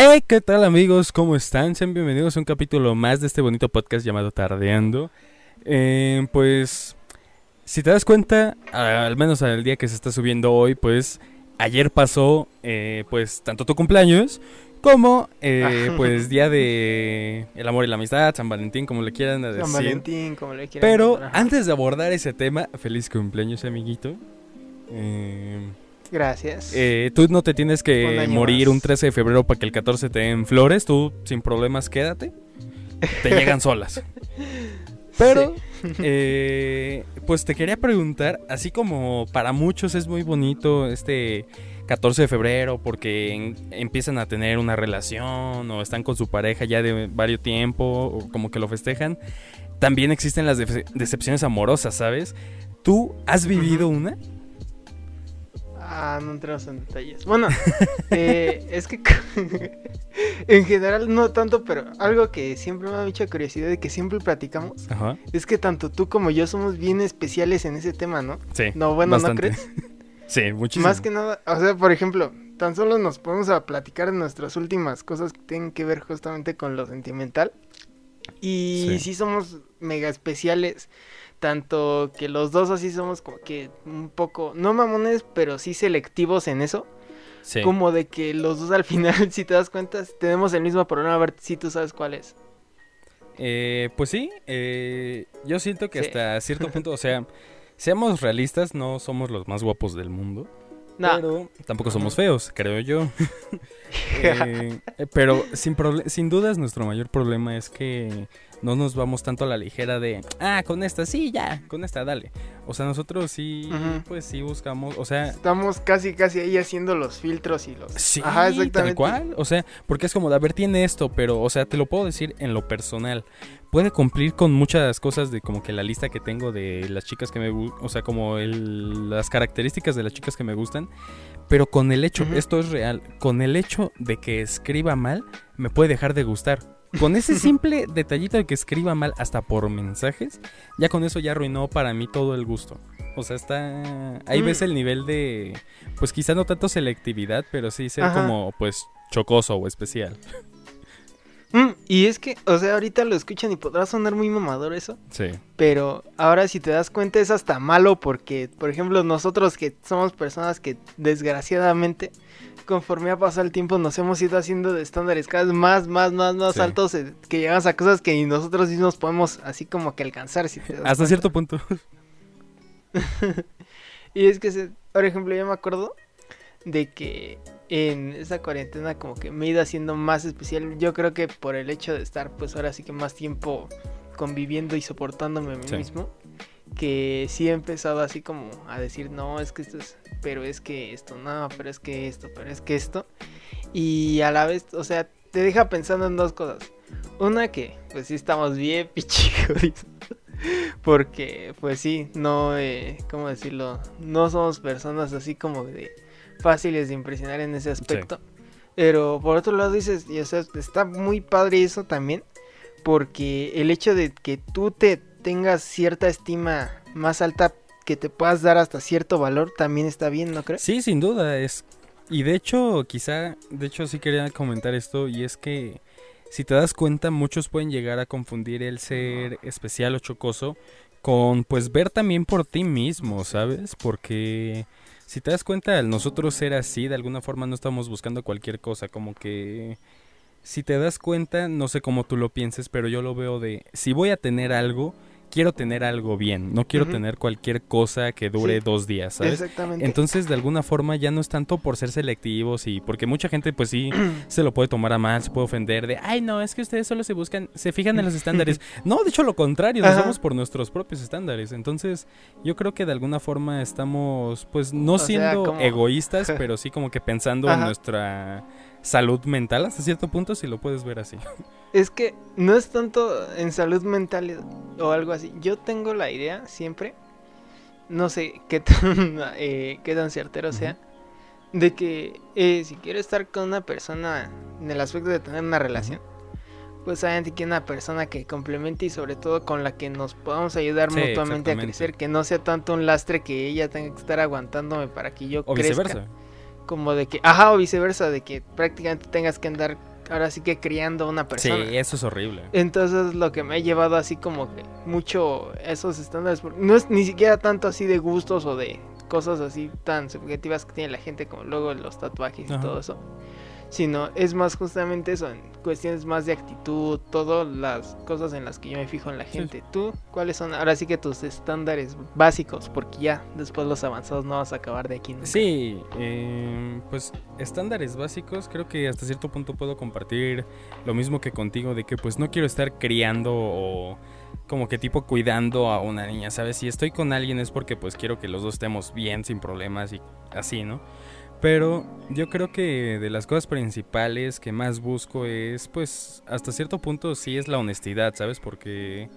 Hey, ¿qué tal amigos? ¿Cómo están? Sean bienvenidos a un capítulo más de este bonito podcast llamado Tardeando. Eh, pues, si te das cuenta, al menos al día que se está subiendo hoy, pues ayer pasó, eh, pues, tanto tu cumpleaños como, eh, pues, día de el amor y la amistad, San Valentín, como le quieran decir. San Valentín, como le quieran Pero antes de abordar ese tema, feliz cumpleaños, amiguito. Eh, Gracias. eh, tú no te tienes que morir más. un 13 de febrero para que el 14 te den flores. Tú, sin problemas, quédate. Te llegan solas. Pero, eh, pues te quería preguntar, así como para muchos es muy bonito este 14 de febrero porque en- empiezan a tener una relación o están con su pareja ya de varios tiempo o como que lo festejan, también existen las dece- decepciones amorosas, ¿sabes? ¿Tú has vivido una? Ah, no entramos en detalles. Bueno, eh, es que en general no tanto, pero algo que siempre me ha mucha curiosidad y que siempre platicamos Ajá. es que tanto tú como yo somos bien especiales en ese tema, ¿no? Sí. No, bueno, bastante. ¿no crees? Sí, muchísimo. Más que nada, o sea, por ejemplo, tan solo nos podemos a platicar de nuestras últimas cosas que tienen que ver justamente con lo sentimental. Y Sí. sí, somos mega especiales, tanto que los dos así somos como que un poco, no mamones, pero sí selectivos en eso. Sí. Como de que los dos al final, si te das cuenta, tenemos el mismo problema, a ver si tú sabes cuál es. Eh, pues sí, eh, yo siento que Sí. hasta cierto punto, o sea, seamos realistas, no somos los más guapos del mundo, No, pero tampoco somos feos, creo yo. Eh, pero sin, sin dudas nuestro mayor problema es que no nos vamos tanto a la ligera de, ah, con esta, sí, ya, con esta, dale. O sea, nosotros sí, pues sí buscamos, o sea, estamos casi casi ahí haciendo los filtros y los... Sí, Ajá, tal exactamente. cual. O sea, porque es como de, a ver, tiene esto, pero, o sea, te lo puedo decir en lo personal. Puede cumplir con muchas cosas de como que la lista que tengo de las chicas que me gustan, o sea, como el, las características de las chicas que me gustan, pero con el hecho, esto es real, con el hecho de que escriba mal, me puede dejar de gustar. Con ese simple detallito de que escriba mal hasta por mensajes, ya con eso ya arruinó para mí todo el gusto. O sea, está... Ahí Mm. ves el nivel de... Pues quizá no tanto selectividad, pero sí ser Ajá. como, pues, chocoso o especial. Mm, y es que, o sea, ahorita lo escuchan y podrá sonar muy mamador eso. Sí. Pero ahora si te das cuenta es hasta malo porque, por ejemplo, nosotros que somos personas que desgraciadamente, conforme ha pasado el tiempo, nos hemos ido haciendo de estándares cada vez más, más, más, más Sí. altos, eh, que llegamos a cosas que nosotros mismos podemos así como que alcanzar. Si te das Hasta cuenta. cierto punto. Y es que, se- por ejemplo, yo me acuerdo de que en esa cuarentena como que me he ido haciendo más especial. Yo creo que por el hecho de estar pues ahora sí que más tiempo conviviendo y soportándome a mí Sí. mismo. Que sí he empezado así como a decir, no, es que esto es, pero es que esto, no, pero es que esto, pero es que esto. Y a la vez, o sea, te deja pensando en dos cosas. Una que, pues sí estamos bien pichicos. Porque, pues sí, no, eh, ¿cómo decirlo? No somos personas así como de fáciles de impresionar en ese aspecto. Pero por otro lado dices, y, o sea, está muy padre eso también. Porque el hecho de que tú te tengas cierta estima más alta, que te puedas dar hasta cierto valor, también está bien, ¿no crees? Sí, sin duda. es Y de hecho, quizá, de hecho sí quería comentar esto, y es que si te das cuenta, muchos pueden llegar a confundir el ser especial o chocoso con pues ver también por ti mismo, ¿sabes? Porque si te das cuenta, nosotros ser así, de alguna forma no estamos buscando cualquier cosa, como que si te das cuenta, no sé cómo tú lo pienses, pero yo lo veo de si voy a tener algo, quiero tener algo bien, no quiero tener cualquier cosa que dure Sí. dos días, ¿sabes? Exactamente. Entonces, de alguna forma, ya no es tanto por ser selectivos y porque mucha gente, pues sí, se lo puede tomar a mal, se puede ofender de, ay, no, es que ustedes solo se buscan, se fijan en los estándares. No, de hecho, lo contrario, nos Ajá. vamos por nuestros propios estándares. Entonces, yo creo que de alguna forma estamos, pues, no siendo egoístas, pero sí como que pensando en nuestra salud mental hasta cierto punto, si lo puedes ver así. Es que no es tanto en salud mental o algo así. Yo tengo la idea siempre, no sé qué tan, eh, qué tan certero sea, de que eh, si quiero estar con una persona en el aspecto de tener una relación, pues obviamente que una persona que complemente y sobre todo con la que nos podamos ayudar Sí, mutuamente a crecer, que no sea tanto un lastre que ella tenga que estar aguantándome para que yo O crezca. viceversa. Como de que, ajá, o viceversa, de que prácticamente tengas que andar ahora sí que criando a una persona. Sí, eso es horrible. Entonces lo que me ha llevado así como que mucho esos estándares, no es ni siquiera tanto así de gustos o de cosas así tan subjetivas que tiene la gente como luego los tatuajes y todo eso sino es más justamente eso, en cuestiones más de actitud, todas las cosas en las que yo me fijo en la gente. ¿Tú cuáles son ahora sí que tus estándares básicos? Porque ya después los avanzados no vas a acabar de aquí. Sí, eh, pues estándares básicos, creo que hasta cierto punto puedo compartir lo mismo que contigo, de que pues no quiero estar criando o como que tipo cuidando a una niña, ¿sabes? Si estoy con alguien es porque pues quiero que los dos estemos bien, sin problemas y así, ¿no? Pero yo creo que de las cosas principales que más busco es, pues, hasta cierto punto sí es la honestidad, ¿sabes? Porque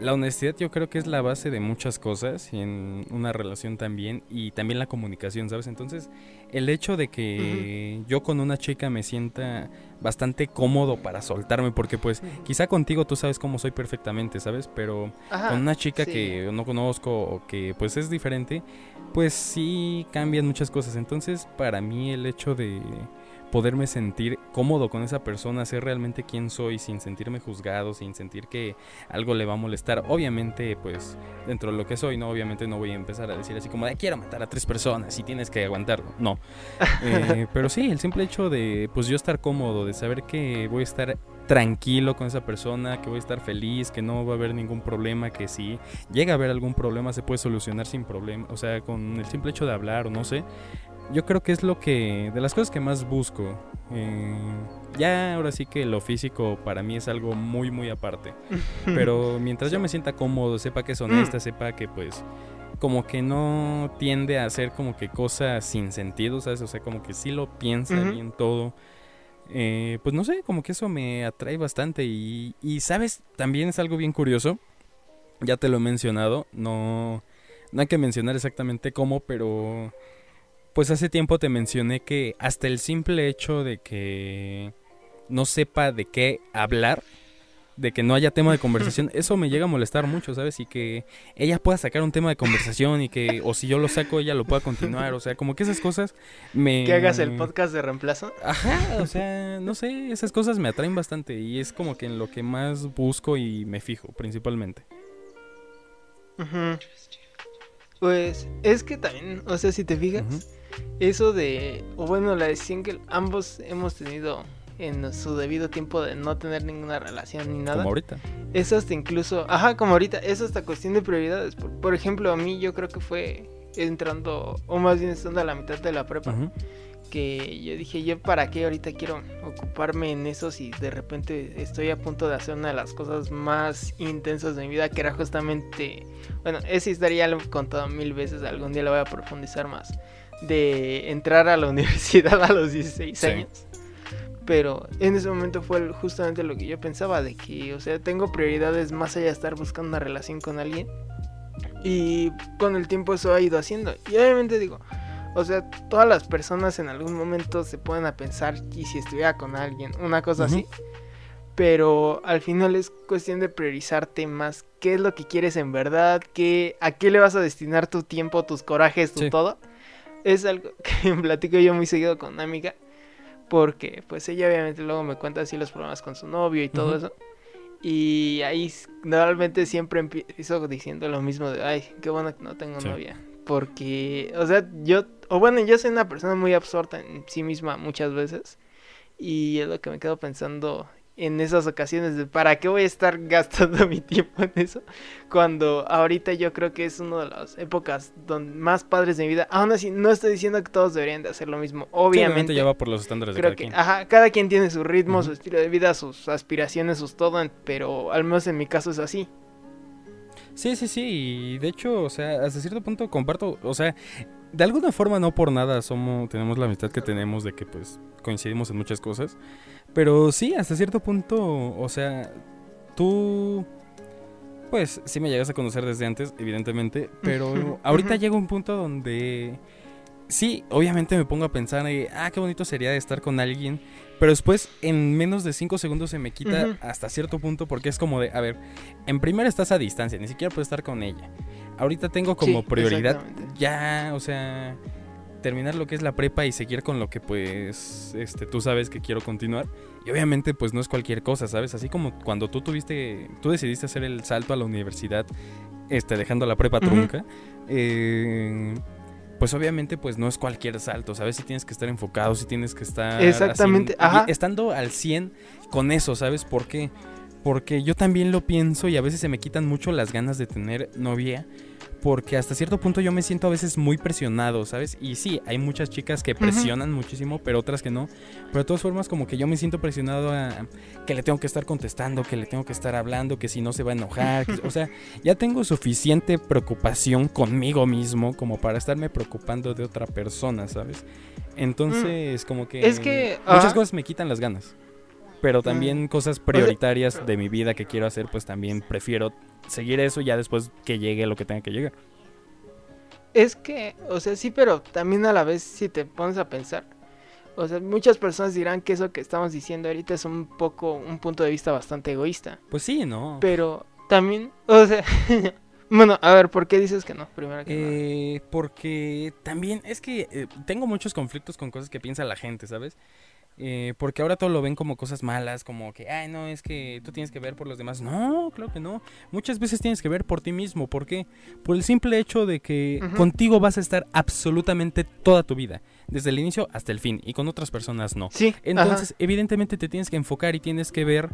la honestidad yo creo que es la base de muchas cosas y en una relación también y también la comunicación, ¿sabes? Entonces, el hecho de que yo con una chica me sienta bastante cómodo para soltarme, porque pues quizá contigo tú sabes cómo soy perfectamente, ¿sabes? Pero con una chica que no conozco o que pues es diferente, pues sí cambian muchas cosas. Entonces, para mí el hecho de poderme sentir cómodo con esa persona, ser realmente quien soy sin sentirme juzgado, sin sentir que algo le va a molestar. Obviamente, pues dentro de lo que soy, no, obviamente no voy a empezar a decir así como de quiero matar a tres personas y tienes que aguantarlo. No. Eh, pero sí, el simple hecho de pues yo estar cómodo, de saber que voy a estar tranquilo con esa persona, que voy a estar feliz, que no va a haber ningún problema, que si llega a haber algún problema se puede solucionar sin problema, o sea, con el simple hecho de hablar o no sé yo creo que es lo que, de las cosas que más busco. Eh, ya ahora sí que lo físico para mí es algo muy, muy aparte. Pero mientras yo me sienta cómodo, sepa que es honesta, mm. sepa que pues como que no tiende a hacer como que cosas sin sentido, ¿sabes? O sea, como que sí lo piensa bien todo. Eh, pues no sé, como que eso me atrae bastante y, y, ¿sabes? También es algo bien curioso. Ya te lo he mencionado, no, no hay que mencionar exactamente cómo, pero pues hace tiempo te mencioné que hasta el simple hecho de que no sepa de qué hablar, de que no haya tema de conversación, eso me llega a molestar mucho, ¿sabes? Y que ella pueda sacar un tema de conversación y que, o si yo lo saco, ella lo pueda continuar, o sea, como que esas cosas me... Que hagas el podcast de reemplazo. Ajá, o sea, no sé, esas cosas me atraen bastante y es como que en lo que más busco y me fijo, principalmente. Pues es que también, o sea, si te fijas eso de, o bueno, la decisión que ambos hemos tenido en su debido tiempo de no tener ninguna relación ni nada. Como ahorita. Es hasta incluso, ajá, como ahorita, es hasta cuestión de prioridades. Por, ejemplo, a mí yo creo que fue entrando, o más bien estando a la mitad de la prepa, que yo dije, yo para qué ahorita quiero ocuparme en eso si de repente estoy a punto de hacer una de las cosas más intensas de mi vida, que era justamente, bueno, esa historia ya lo he contado mil veces, algún día lo voy a profundizar más de entrar a la universidad a los 16 años. Pero en ese momento fue justamente lo que yo pensaba, de que, o sea, tengo prioridades más allá de estar buscando una relación con alguien. Y con el tiempo eso ha ido haciendo. Y obviamente digo, o sea, todas las personas en algún momento se pueden a pensar, y si estuviera con alguien, una cosa así. Pero al final es cuestión de priorizarte más qué es lo que quieres en verdad, qué, a qué le vas a destinar tu tiempo, tus corajes, tu todo es algo que platico yo muy seguido con una amiga. Porque pues ella obviamente luego me cuenta así los problemas con su novio y todo eso. Y ahí normalmente siempre empiezo diciendo lo mismo de, ay, qué bueno que no tengo novia. Porque, o sea, yo, o bueno, yo soy una persona muy absorta en sí misma muchas veces. Y es lo que me quedo pensando en esas ocasiones de para qué voy a estar gastando mi tiempo en eso cuando ahorita yo creo que es una de las épocas donde más padres de mi vida. Aún así no estoy diciendo que todos deberían de hacer lo mismo obviamente ya va por los estándares de cada quien. ajá cada quien tiene su ritmo su estilo de vida sus aspiraciones sus todo pero al menos en mi caso es así. Sí, sí, sí, y de hecho, o sea, hasta cierto punto comparto, o sea, de alguna forma no por nada somos tenemos la amistad que tenemos de que pues coincidimos en muchas cosas, pero sí, hasta cierto punto, o sea, tú pues sí me llegas a conocer desde antes, evidentemente, pero ahorita llega un punto donde sí, obviamente me pongo a pensar, ah, qué bonito sería estar con alguien, pero después en menos de cinco segundos se me quita hasta cierto punto porque es como de, a ver, en primera estás a distancia, ni siquiera puedes estar con ella. Ahorita tengo como prioridad ya, o sea, terminar lo que es la prepa y seguir con lo que pues este tú sabes que quiero continuar. Y obviamente pues no es cualquier cosa, ¿sabes? Así como cuando tú tuviste tú decidiste hacer el salto a la universidad este dejando la prepa trunca, eh, pues obviamente pues no es cualquier salto, ¿sabes? Si tienes que estar enfocado, si tienes que estar Exactamente, estando al 100 con eso, ¿sabes? por qué? Porque yo también lo pienso y a veces se me quitan mucho las ganas de tener novia porque hasta cierto punto yo me siento a veces muy presionado, ¿sabes? Y sí, hay muchas chicas que presionan muchísimo, pero otras que no. Pero de todas formas, como que yo me siento presionado a que le tengo que estar contestando, que le tengo que estar hablando, que si no se va a enojar. o sea, ya tengo suficiente preocupación conmigo mismo como para estarme preocupando de otra persona, ¿sabes? Entonces, como que, es que muchas cosas me quitan las ganas pero también cosas prioritarias de mi vida que quiero hacer, pues también prefiero seguir eso ya después que llegue lo que tenga que llegar. Es que, o sea, sí, pero también a la vez si te pones a pensar, o sea, muchas personas dirán que eso que estamos diciendo ahorita es un poco un punto de vista bastante egoísta. Pues sí, ¿no? Pero también, o sea, bueno, a ver, ¿por qué dices que no? Primero que eh, Porque también es que eh, tengo muchos conflictos con cosas que piensa la gente, ¿sabes? Eh, porque ahora todo lo ven como cosas malas, como que, ay, no, es que tú tienes que ver por los demás. No, claro que no. Muchas veces tienes que ver por ti mismo. ¿Por qué? Por el simple hecho de que contigo vas a estar absolutamente toda tu vida, desde el inicio hasta el fin, y con otras personas no. Sí. Entonces, evidentemente te tienes que enfocar y tienes que ver,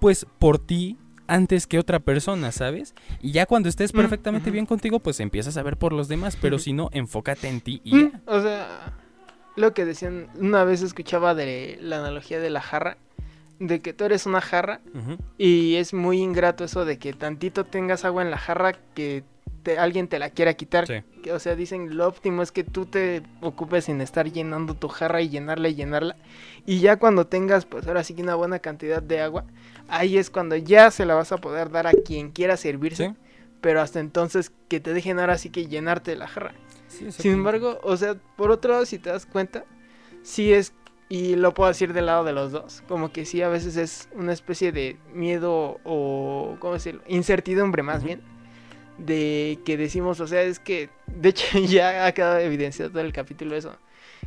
pues, por ti antes que otra persona, ¿sabes? Y ya cuando estés mm, perfectamente bien contigo, pues empiezas a ver por los demás, pero si no, enfócate en ti y mm, O sea, lo que decían, una vez escuchaba de la analogía de la jarra, de que tú eres una jarra y es muy ingrato eso de que tantito tengas agua en la jarra que alguien te la quiera quitar. o sea, dicen lo óptimo es que tú te ocupes sin estar llenando tu jarra y llenarla y llenarla. Y ya cuando tengas, pues ahora sí que una buena cantidad de agua, ahí es cuando ya se la vas a poder dar a quien quiera servirse. Pero hasta entonces que te dejen ahora sí que llenarte la jarra. Sin embargo, o sea, por otro lado, si te das cuenta, sí es, y lo puedo decir del lado de los dos, como que sí a veces es una especie de miedo o, ¿cómo decirlo? Incertidumbre más bien, de que decimos, o sea, es que, de hecho ya ha quedado evidenciado todo el capítulo eso,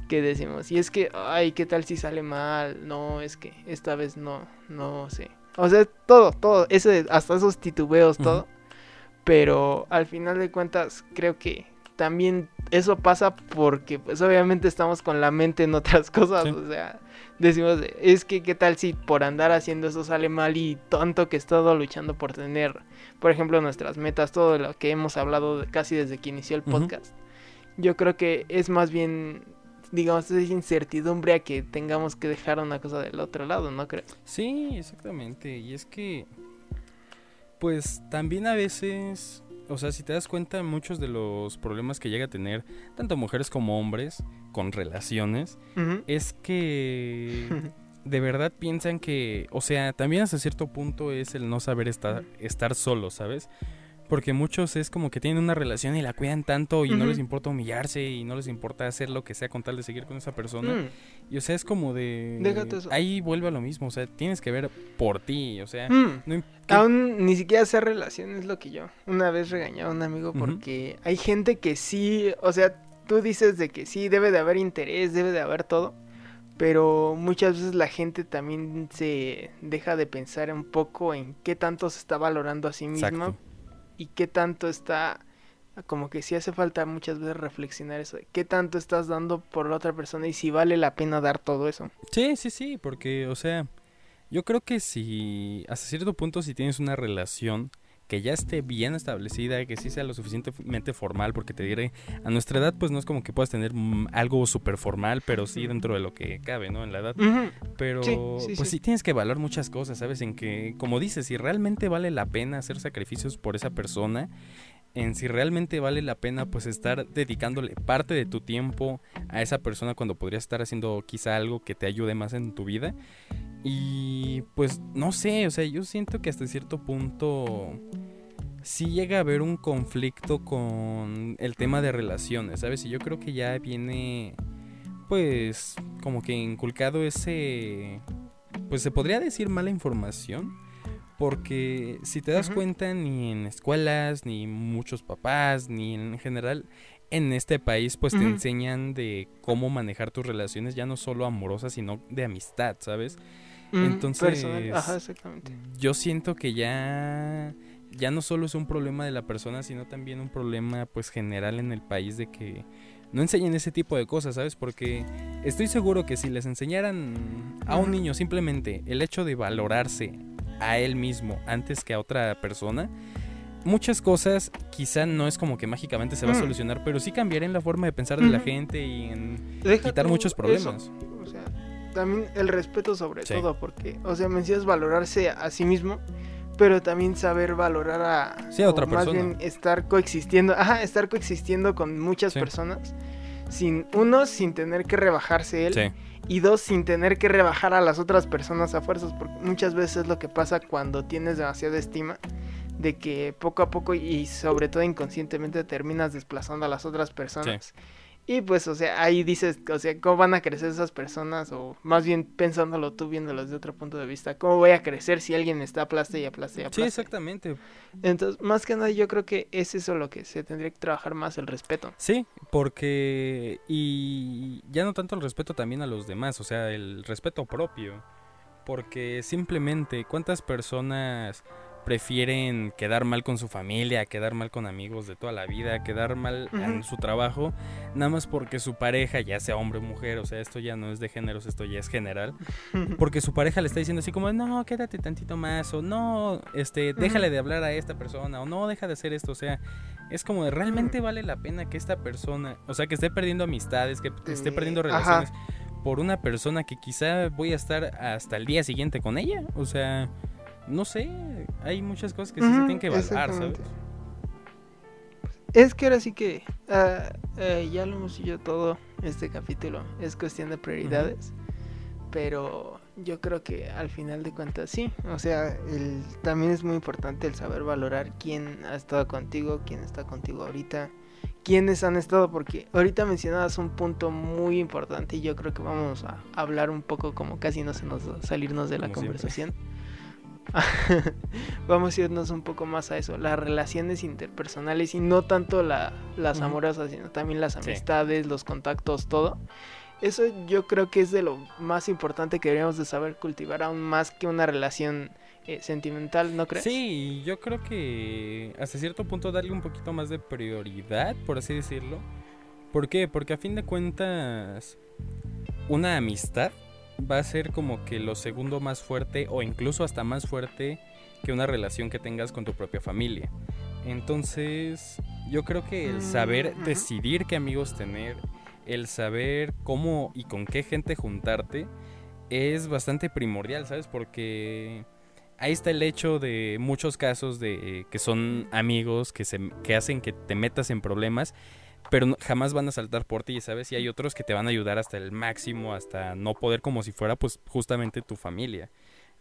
que decimos, y es que, ay, ¿qué tal si sale mal? No, es que esta vez no, no sé. O sea, todo, todo, ese, hasta esos titubeos, todo. Pero al final de cuentas, creo que también eso pasa porque pues obviamente estamos con la mente en otras cosas, o sea, decimos, es que qué tal si por andar haciendo eso sale mal y tanto que he estado luchando por tener, por ejemplo, nuestras metas, todo lo que hemos hablado casi desde que inició el podcast. Yo creo que es más bien digamos, esa incertidumbre a que tengamos que dejar una cosa del otro lado, ¿no crees? Sí, exactamente. Y es que, pues también a veces o sea, si te das cuenta, muchos de los problemas que llega a tener tanto mujeres como hombres con relaciones es que de verdad piensan que, o sea, también hasta cierto punto es el no saber estar, estar solo, ¿sabes? Porque muchos es como que tienen una relación y la cuidan tanto y no les importa humillarse y no les importa hacer lo que sea con tal de seguir con esa persona. Mm. Y o sea, es como de... Déjate eso. Ahí vuelve a lo mismo, o sea, tienes que ver por ti, o sea... Mm. Aún ni siquiera hacer relación es lo que yo una vez regañaba a un amigo porque hay gente que sí, o sea, tú dices de que sí, debe de haber interés, debe de haber todo. Pero muchas veces la gente también se deja de pensar un poco en qué tanto se está valorando a sí mismo y qué tanto está como que sí hace falta muchas veces reflexionar eso qué tanto estás dando por la otra persona y si vale la pena dar todo eso. Sí, sí, sí, porque o sea, yo creo que si hasta cierto punto si tienes una relación que ya esté bien establecida, que sí sea lo suficientemente formal, porque te diré, a nuestra edad pues no es como que puedas tener mm, algo súper formal, pero sí dentro de lo que cabe, ¿no? En la edad. Pero pues sí. tienes que valorar muchas cosas, ¿sabes? En que, como dices, si realmente vale la pena hacer sacrificios por esa persona, en si realmente vale la pena pues estar dedicándole parte de tu tiempo a esa persona cuando podrías estar haciendo quizá algo que te ayude más en tu vida. Y pues no sé, o sea, yo siento que hasta cierto punto sí llega a haber un conflicto con el tema de relaciones, ¿sabes? Y yo creo que ya viene pues como que inculcado ese pues se podría decir mala información porque si te das cuenta ni en escuelas ni muchos papás ni en general en este país pues te enseñan de cómo manejar tus relaciones ya no solo amorosas sino de amistad, ¿sabes? Entonces, yo siento que ya ya no solo es un problema de la persona, sino también un problema pues general en el país de que no enseñen ese tipo de cosas, ¿sabes? Porque estoy seguro que si les enseñaran a un niño simplemente el hecho de valorarse a él mismo antes que a otra persona, muchas cosas quizá no es como que mágicamente se va a solucionar, pero sí cambiar en la forma de pensar de la gente y en quitar muchos problemas. O sea, también el respeto sobre todo, porque, o sea, me decías valorarse a sí mismo, pero también saber valorar a, sí, a otra persona. Más bien estar coexistiendo, ajá, estar coexistiendo con muchas personas, sin uno, sin tener que rebajarse él. Y dos, sin tener que rebajar a las otras personas a fuerzas, porque muchas veces es lo que pasa cuando tienes demasiada estima de que poco a poco y sobre todo inconscientemente terminas desplazando a las otras personas. Y pues, o sea, ahí dices, o sea, ¿cómo van a crecer esas personas? O más bien pensándolo tú, viéndolo desde otro punto de vista, ¿cómo voy a crecer si alguien está aplaste y aplaste y aplaste? Sí, exactamente. Entonces, más que nada, yo creo que es eso lo que se tendría que trabajar más, el respeto. Sí, porque, y ya no tanto el respeto también a los demás, o sea, el respeto propio. Porque simplemente, ¿cuántas personas prefieren quedar mal con su familia, quedar mal con amigos de toda la vida, quedar mal en su trabajo, nada más porque su pareja, ya sea hombre o mujer, o sea, esto ya no es de géneros, esto ya es general, porque su pareja le está diciendo así como, no, quédate tantito más, o no, este, déjale de hablar a esta persona, o no, deja de hacer esto, o sea, es como, de, ¿realmente vale la pena que esta persona, o sea, que esté perdiendo amistades, que, esté perdiendo relaciones? por una persona que quizá voy a estar hasta el día siguiente con ella, o sea, no sé, hay muchas cosas que sí se tienen que evaluar, ¿sabes? Es que ahora sí que eh, ya lo hemos dicho todo este capítulo, es cuestión de prioridades, pero yo creo que al final de cuentas sí, o sea, el, también es muy importante el saber valorar quién ha estado contigo, quién está contigo ahorita, quiénes han estado, porque ahorita mencionabas un punto muy importante y yo creo que vamos a hablar un poco como casi no se nos salirnos de la conversación. vamos a irnos un poco más a eso, las relaciones interpersonales y no tanto las amorosas, sino también las amistades, los contactos, todo. Eso yo creo que es de lo más importante que deberíamos de saber cultivar aún más que una relación eh, sentimental, ¿no crees? Sí, yo creo que hasta cierto punto darle un poquito más de prioridad, por así decirlo. ¿Por qué? Porque a fin de cuentas, una amistad va a ser como que lo segundo más fuerte o incluso hasta más fuerte que una relación que tengas con tu propia familia. Entonces, yo creo que el saber mm, decidir qué amigos tener, el saber cómo y con qué gente juntarte, es bastante primordial, ¿sabes? Porque ahí está el hecho de muchos casos de que son amigos que, se, que hacen que te metas en problemas pero jamás van a saltar por ti, ¿sabes? Y hay otros que te van a ayudar hasta el máximo, hasta no poder como si fuera pues justamente tu familia.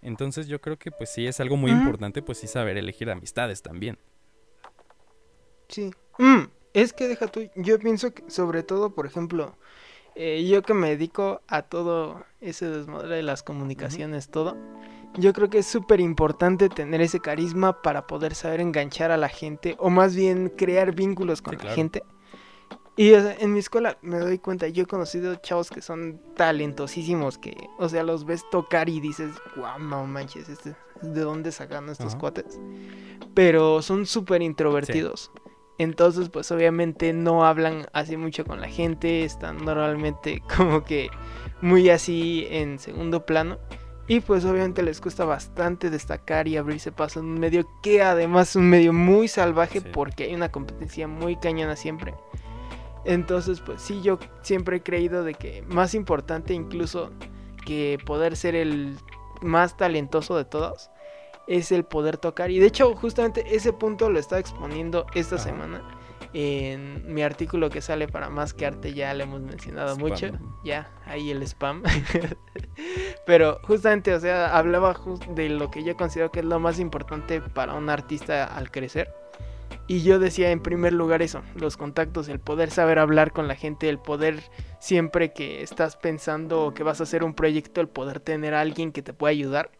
Entonces yo creo que pues sí es algo muy importante pues sí saber elegir amistades también. Sí. Mm, es que deja tú, yo pienso que sobre todo, por ejemplo, eh, yo que me dedico a todo ese desmadre de las comunicaciones, todo, yo creo que es súper importante tener ese carisma para poder saber enganchar a la gente o más bien crear vínculos con la gente y en mi escuela me doy cuenta, yo he conocido chavos que son talentosísimos, que, o sea, los ves tocar y dices, guau, no manches, este, ¿de dónde sacan estos cuates? Pero son súper introvertidos. Entonces, pues obviamente no hablan así mucho con la gente, están normalmente como que muy así en segundo plano. Y pues obviamente les cuesta bastante destacar y abrirse paso en un medio que además es un medio muy salvaje porque hay una competencia muy cañona siempre. Entonces, pues sí, yo siempre he creído de que más importante incluso que poder ser el más talentoso de todos es el poder tocar. Y de hecho, justamente ese punto lo estaba exponiendo esta semana en mi artículo que sale para Más que Arte. Ya le hemos mencionado mucho. Ya, ahí el spam. Pero justamente, o sea, hablaba de lo que yo considero que es lo más importante para un artista al crecer y yo decía en primer lugar eso, los contactos, el poder saber hablar con la gente, el poder siempre que estás pensando que vas a hacer un proyecto, el poder tener a alguien que te pueda ayudar.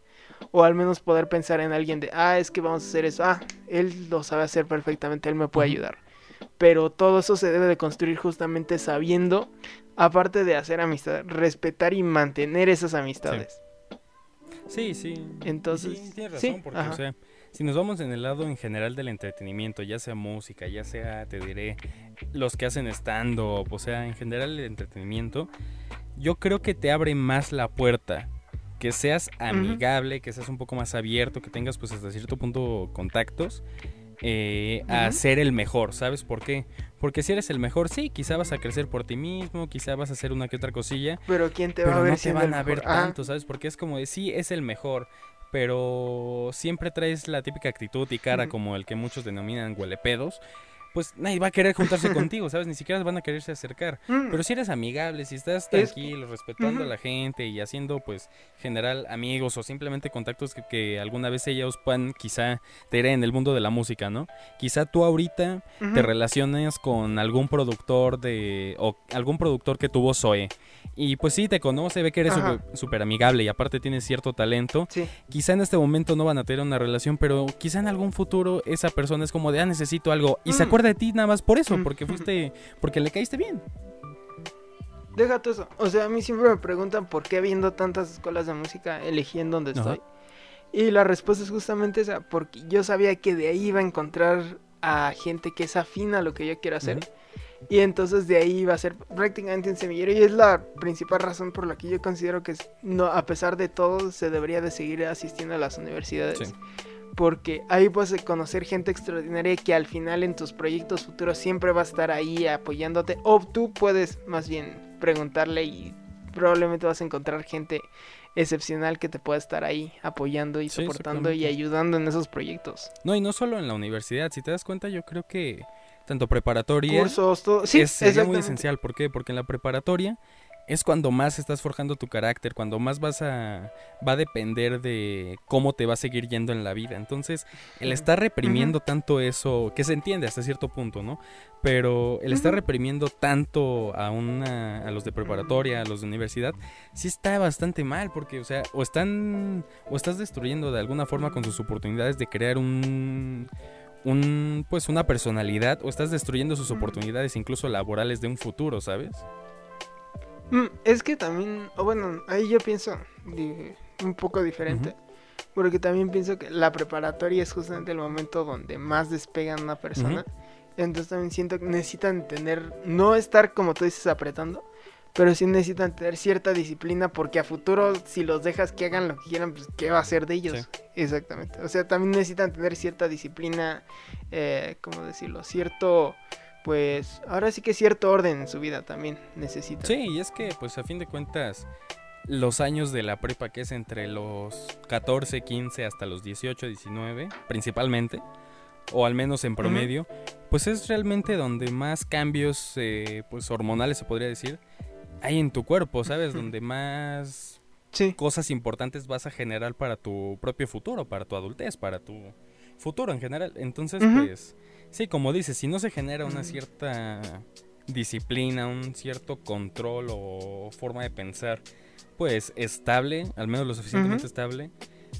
O al menos poder pensar en alguien de, ah, es que vamos a hacer eso, ah, él lo sabe hacer perfectamente, él me puede ayudar. pero todo eso se debe de construir justamente sabiendo, aparte de hacer amistad, respetar y mantener esas amistades. Sí, sí. Entonces, sí, tienes sí, razón, porque, ajá. o sea, si nos vamos en el lado en general del entretenimiento, ya sea música, ya sea, te diré, los que hacen stand-up, o sea, en general el entretenimiento, yo creo que te abre más la puerta. Que seas amigable, que seas un poco más abierto, que tengas pues hasta cierto punto contactos, eh, a ser el mejor, ¿sabes por qué? Porque si eres el mejor, sí, quizá vas a crecer por ti mismo, quizá vas a hacer una que otra cosilla, Pero ¿quién te va a ver no te van a ver mejor? Ah, tanto, ¿sabes? Porque es como de, sí, es el mejor, pero siempre traes la típica actitud y cara como el que muchos denominan huelepedos, pues nadie va a querer juntarse contigo, ¿sabes? Ni siquiera van a quererse acercar. mm, Pero si eres amigable, si estás Es- tranquilo, respetando a Ujú. la gente y haciendo, pues, general amigos o simplemente contactos que, que alguna vez ellos puedan, quizá, te diré, en el mundo de la música, ¿no? Quizá tú ahorita ujú. te relaciones con algún productor de o algún productor que tuvo Zoe y pues sí te conoce, ve que eres súper- amigable y aparte tienes cierto talento. Sí. Quizá en este momento no van a tener una relación, pero quizá en algún futuro esa persona es como de, ah, necesito algo y se Mm. Acuerda de ti nada más por eso, Mm. porque fuiste porque le caíste bien. Deja todo eso. O sea, a mí siempre me preguntan por qué viendo tantas escuelas de música elegí en donde Ajá. estoy. Y la respuesta es justamente esa, porque yo sabía que de ahí iba a encontrar a gente que es afín a lo que yo quiero hacer. Y entonces de ahí iba a ser prácticamente un semillero. Y es la principal razón por la que yo considero que no, a pesar de todo se debería de seguir asistiendo a las universidades. Sí. Porque ahí puedes conocer gente extraordinaria que al final en tus proyectos futuros siempre va a estar ahí apoyándote. O tú puedes más bien preguntarle y probablemente vas a encontrar gente excepcional que te pueda estar ahí apoyando y Sí, soportando y ayudando en esos proyectos. No, y no solo en la universidad, si te das cuenta, yo creo que tanto preparatoria Cursos, todo. Sí, es, muy esencial. ¿Por qué? Porque en la preparatoria es cuando más estás forjando tu carácter, cuando más vas a... va a depender de cómo te va a seguir yendo en la vida. Entonces, el estar reprimiendo tanto eso, que se entiende hasta cierto punto, ¿no? Pero el estar reprimiendo tanto a una a los de preparatoria, a los de universidad, sí está bastante mal, porque, o sea, o están... o estás destruyendo de alguna forma con sus oportunidades de crear un un pues una personalidad o estás destruyendo sus oportunidades incluso laborales de un futuro, ¿sabes? Mm, es que también, o bueno, ahí yo pienso un poco diferente. Porque también pienso que la preparatoria es justamente el momento donde más despegan una persona. Entonces también siento que necesitan tener, no estar como tú dices apretando, pero sí necesitan tener cierta disciplina porque a futuro si los dejas que hagan lo que quieran, pues ¿qué va a ser de ellos? Exactamente. O sea, también necesitan tener cierta disciplina, eh, ¿cómo decirlo? Cierto, pues ahora sí que cierto orden en su vida también necesitan. Sí, y es que pues a fin de cuentas los años de la prepa que es entre los 14, 15 hasta los 18, 19, principalmente, o al menos en promedio, pues es realmente donde más cambios eh, pues hormonales se podría decir hay en tu cuerpo, ¿sabes? Donde más Sí. cosas importantes vas a generar para tu propio futuro, para tu adultez, para tu futuro en general. Entonces, pues, sí, como dices, si no se genera una cierta disciplina, un cierto control o forma de pensar, pues estable, al menos lo suficientemente estable,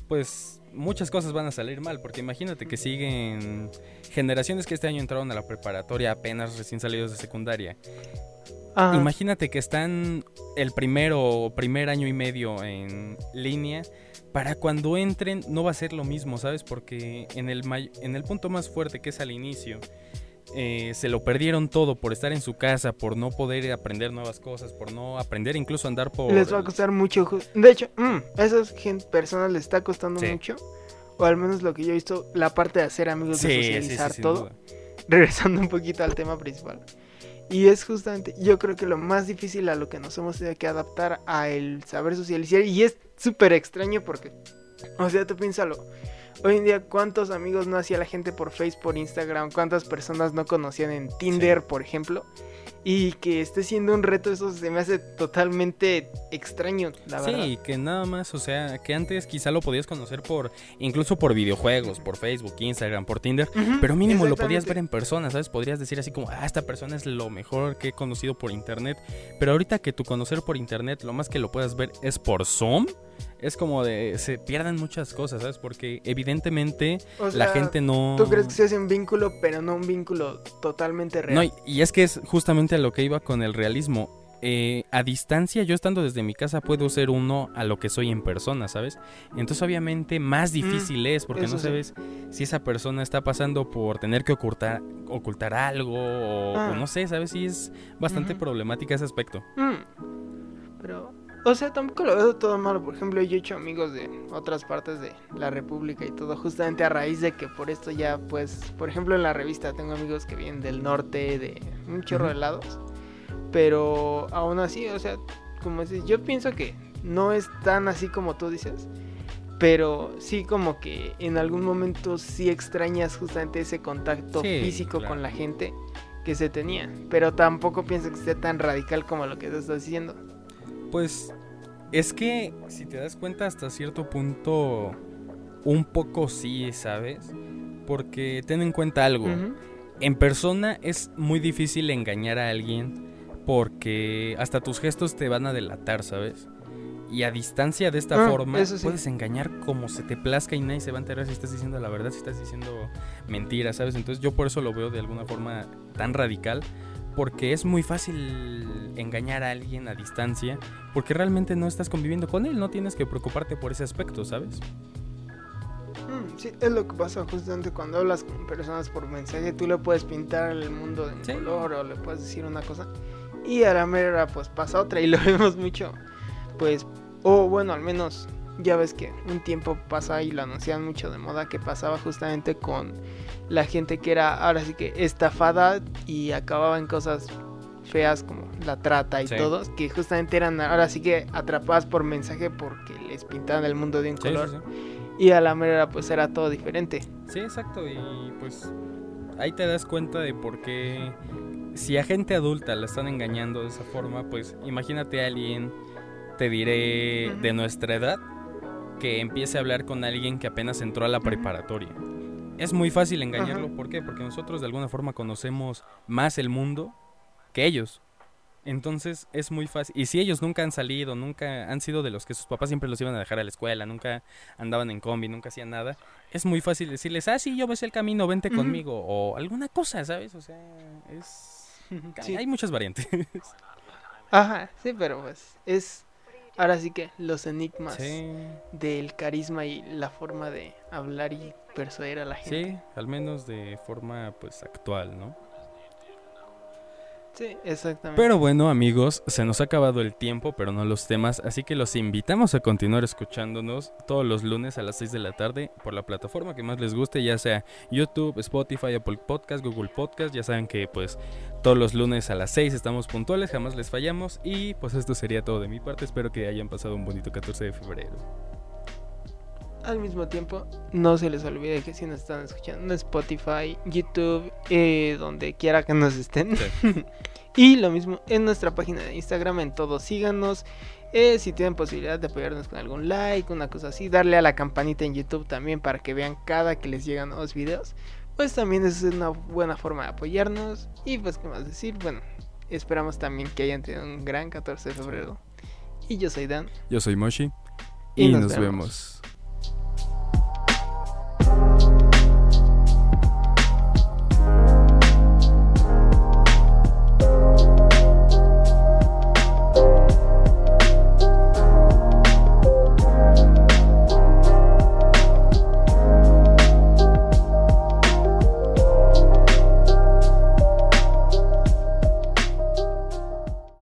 pues muchas cosas van a salir mal, porque imagínate que siguen generaciones que este año entraron a la preparatoria apenas recién salidos de secundaria Ajá. Imagínate que están el primero o primer año y medio en línea. Para cuando entren no va a ser lo mismo, ¿sabes? Porque en el, en el punto más fuerte que es al inicio, eh, se lo perdieron todo por estar en su casa, por no poder aprender nuevas cosas, por no aprender incluso a andar por... Les va a costar mucho. De hecho, mm, a esas personas les está costando Sí. mucho. O al menos lo que yo he visto, la parte de hacer amigos, Sí, de sí, sí, socializar sin todo. Regresando un poquito al tema principal. Y es justamente, yo creo que lo más difícil a lo que nos hemos tenido que adaptar a el saber socializar. Y es súper extraño porque, o sea, tú piénsalo. Hoy en día, ¿cuántos amigos no hacía la gente por Facebook, por Instagram? ¿Cuántas personas no conocían en Tinder, por ejemplo? Y que esté siendo un reto, eso se me hace totalmente extraño, la verdad. Sí, que nada más, o sea, que antes quizá lo podías conocer por, incluso por videojuegos, por Facebook, Instagram, por Tinder, Pero mínimo lo podías ver en persona, ¿sabes? Podrías decir así como, ah, esta persona es lo mejor que he conocido por internet. Pero ahorita que tu conocer por internet, lo más que lo puedas ver es por Zoom, es como de se pierden muchas cosas, ¿sabes? Porque evidentemente O la gente no Tú crees que se hace un vínculo, pero no un vínculo totalmente real. No, y, y es que es justamente a lo que iba con el realismo. Eh, a distancia, yo estando desde mi casa puedo ser uno a lo que soy en persona, ¿sabes? Entonces obviamente más difícil es porque no sí. sabes si esa persona está pasando por tener que ocultar, ocultar algo o, Ah. o no sé, ¿sabes? Sí es bastante problemática ese aspecto. Mm. Pero, o sea, tampoco lo veo todo malo. Por ejemplo, yo he hecho amigos de otras partes de la República y todo, justamente a raíz de que por esto ya, pues, por ejemplo, en la revista tengo amigos que vienen del norte, de un chorro de lados. Pero aún así, o sea, como dices, yo pienso que no es tan así como tú dices. Pero sí como que en algún momento sí extrañas justamente ese contacto Sí, físico claro. con la gente que se tenía. Pero tampoco pienso que sea tan radical como lo que te estás diciendo. Pues es que si te das cuenta hasta cierto punto un poco sí, ¿sabes? Porque ten en cuenta algo. En persona es muy difícil engañar a alguien porque hasta tus gestos te van a delatar, ¿sabes? Y a distancia de esta Ah, forma sí. puedes engañar como se te plazca y nadie se va a enterar si estás diciendo la verdad, si estás diciendo mentiras, ¿sabes? Entonces yo por eso lo veo de alguna forma tan radical porque es muy fácil engañar a alguien a distancia porque realmente no estás conviviendo con él, no tienes que preocuparte por ese aspecto, ¿sabes? Mm, sí, es lo que pasa justamente cuando hablas con personas por mensaje. Tú le puedes pintar el mundo de Sí. color o le puedes decir una cosa. Y a la mera pues pasa otra y lo vemos mucho. Pues, o bueno, al menos ya ves que un tiempo pasa y lo anuncian mucho de moda que pasaba justamente con la gente que era ahora sí que estafada y acababa en cosas feas como la trata y Sí. todos que justamente eran ahora sí que atrapadas por mensaje porque les pintaban el mundo de un Sí, color sí, y a la mera pues era todo diferente. Sí, exacto. Y pues ahí te das cuenta de por qué si a gente adulta la están engañando de esa forma, pues imagínate a alguien, te diré, de nuestra edad, que empiece a hablar con alguien que apenas entró a la preparatoria. Es muy fácil engañarlo, Ajá. ¿por qué? Porque nosotros de alguna forma conocemos más el mundo que ellos. Entonces es muy fácil. Y si ellos nunca han salido, nunca han sido de los que sus papás siempre los iban a dejar a la escuela, nunca andaban en combi, nunca hacían nada, es muy fácil decirles, ah, sí, yo ves el camino, vente Ujú. conmigo. O alguna cosa, ¿sabes? O sea, es... Sí. Hay muchas variantes. Ajá, sí, pero pues es ahora sí que los enigmas sí, del carisma y la forma de hablar y persuadir a la gente. sí, al menos de forma pues actual, ¿no? Sí, exactamente. Pero bueno, amigos, se nos ha acabado el tiempo, pero no los temas, así que los invitamos a continuar escuchándonos todos los lunes a las 6 de la tarde por la plataforma que más les guste, ya sea YouTube, Spotify, Apple Podcast, Google Podcast, ya saben que pues todos los lunes a las 6 estamos puntuales, jamás les fallamos y pues esto sería todo de mi parte, espero que hayan pasado un bonito 14 de febrero. Al mismo tiempo, no se les olvide que si nos están escuchando en Spotify, YouTube, eh, donde quiera que nos estén. Sí. y lo mismo en nuestra página de Instagram, en todos síganos. Eh, si tienen posibilidad de apoyarnos con algún like, una cosa así, darle a la campanita en YouTube también para que vean cada que les llegan nuevos videos. Pues también es una buena forma de apoyarnos. Y pues, ¿qué más decir? Bueno, esperamos también que hayan tenido un gran 14 de febrero. Y yo soy Dan. Yo soy Moshi Y y, nos nos, vemos. vemos.